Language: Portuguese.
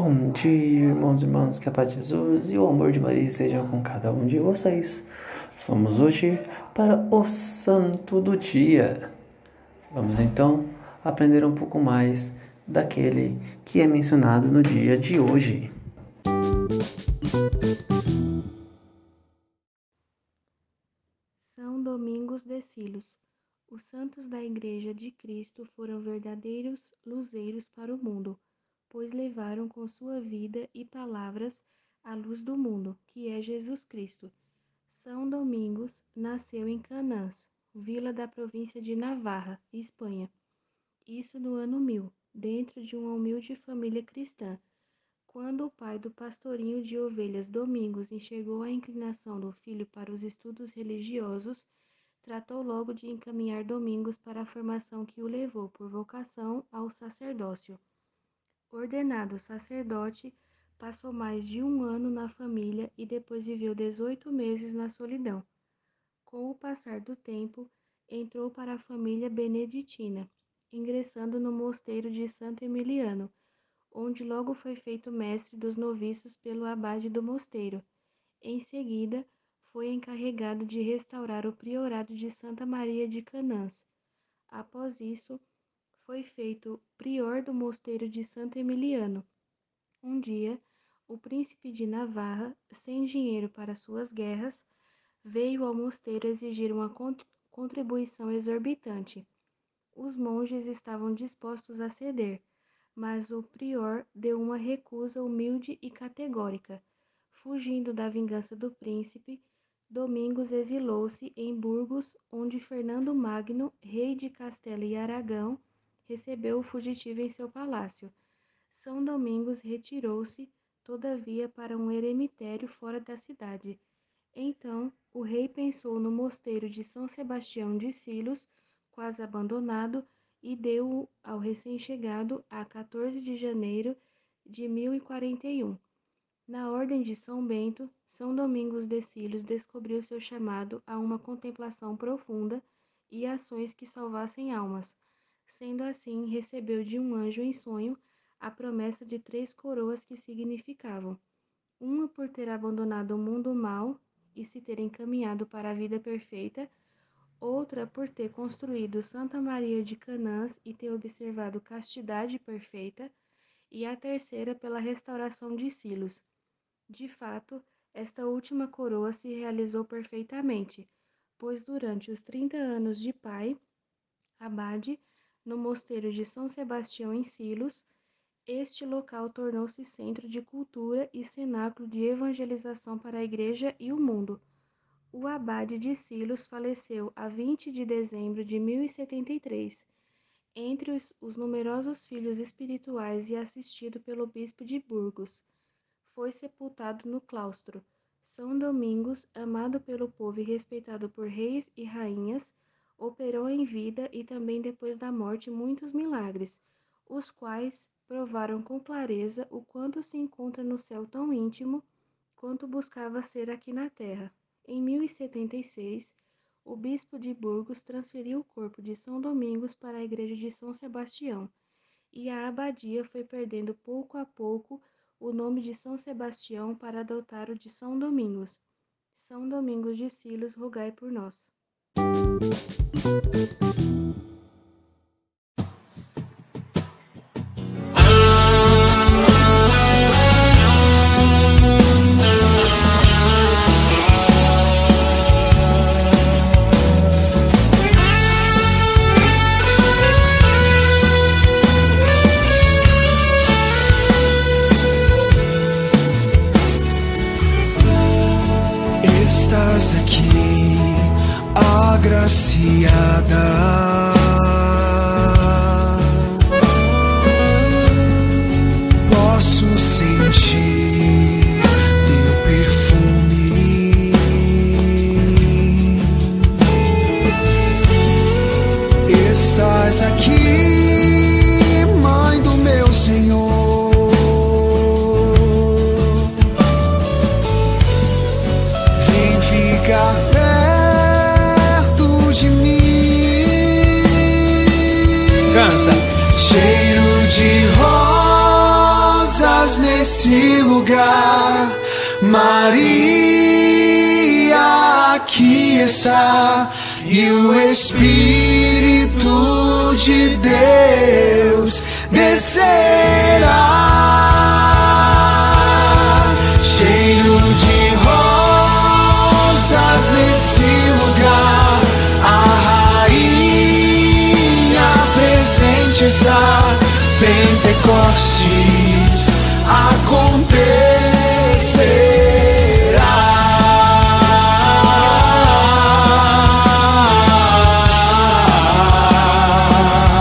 Bom dia, irmãos e irmãs, que a paz de Jesus e o amor de Maria estejam com cada um de vocês. Vamos hoje para o Santo do Dia. Vamos então aprender um pouco mais daquele que é mencionado no dia de hoje. São Domingos de Silos. Os santos da Igreja de Cristo foram verdadeiros luzeiros para o mundo, pois levaram com sua vida e palavras a luz do mundo, que é Jesus Cristo. São Domingos nasceu em Canãs, vila da província de Navarra, Espanha. Isso no ano 1000, dentro de uma humilde família cristã. Quando o pai do pastorinho de ovelhas Domingos enxergou a inclinação do filho para os estudos religiosos, tratou logo de encaminhar Domingos para a formação que o levou, por vocação, ao sacerdócio. Ordenado sacerdote, passou mais de um ano na família e depois viveu 18 meses na solidão. Com o passar do tempo, entrou para a família beneditina, ingressando no mosteiro de Santo Emiliano, onde logo foi feito mestre dos noviços pelo abade do mosteiro. Em seguida, foi encarregado de restaurar o priorado de Santa Maria de Canãs. Após isso, foi feito prior do mosteiro de Santo Emiliano. Um dia, o príncipe de Navarra, sem dinheiro para suas guerras, veio ao mosteiro exigir uma cont- contribuição exorbitante. Os monges estavam dispostos a ceder, mas o prior deu uma recusa humilde e categórica. Fugindo da vingança do príncipe, Domingos exilou-se em Burgos, onde Fernando Magno, rei de Castela e Aragão, recebeu o fugitivo em seu palácio. São Domingos retirou-se, todavia, para um eremitério fora da cidade. Então, o rei pensou no mosteiro de São Sebastião de Silos, quase abandonado, e deu-o ao recém-chegado a 14 de janeiro de 1041. Na ordem de São Bento, São Domingos de Silos descobriu seu chamado a uma contemplação profunda e ações que salvassem almas. Sendo assim, recebeu de um anjo em sonho a promessa de três coroas que significavam: uma por ter abandonado o mundo mau e se ter encaminhado para a vida perfeita, outra por ter construído Santa Maria de Canãs e ter observado castidade perfeita, e a terceira pela restauração de Silos. De fato, esta última coroa se realizou perfeitamente, pois durante os trinta anos de pai, abade, no mosteiro de São Sebastião em Silos, este local tornou-se centro de cultura e cenáculo de evangelização para a igreja e o mundo. O abade de Silos faleceu a 20 de dezembro de 1073, entre os, os numerosos filhos espirituais e assistido pelo bispo de Burgos. Foi sepultado no claustro. São Domingos, amado pelo povo e respeitado por reis e rainhas, operou em vida e também depois da morte muitos milagres, os quais provaram com clareza o quanto se encontra no céu tão íntimo quanto buscava ser aqui na terra. Em 1076, o bispo de Burgos transferiu o corpo de São Domingos para a igreja de São Sebastião, e a abadia foi perdendo pouco a pouco o nome de São Sebastião para adotar o de São Domingos. São Domingos de Silos, rogai por nós. Estás aqui, agraciada. Rosas nesse lugar. Maria aqui está. E o Espírito de Deus descerá.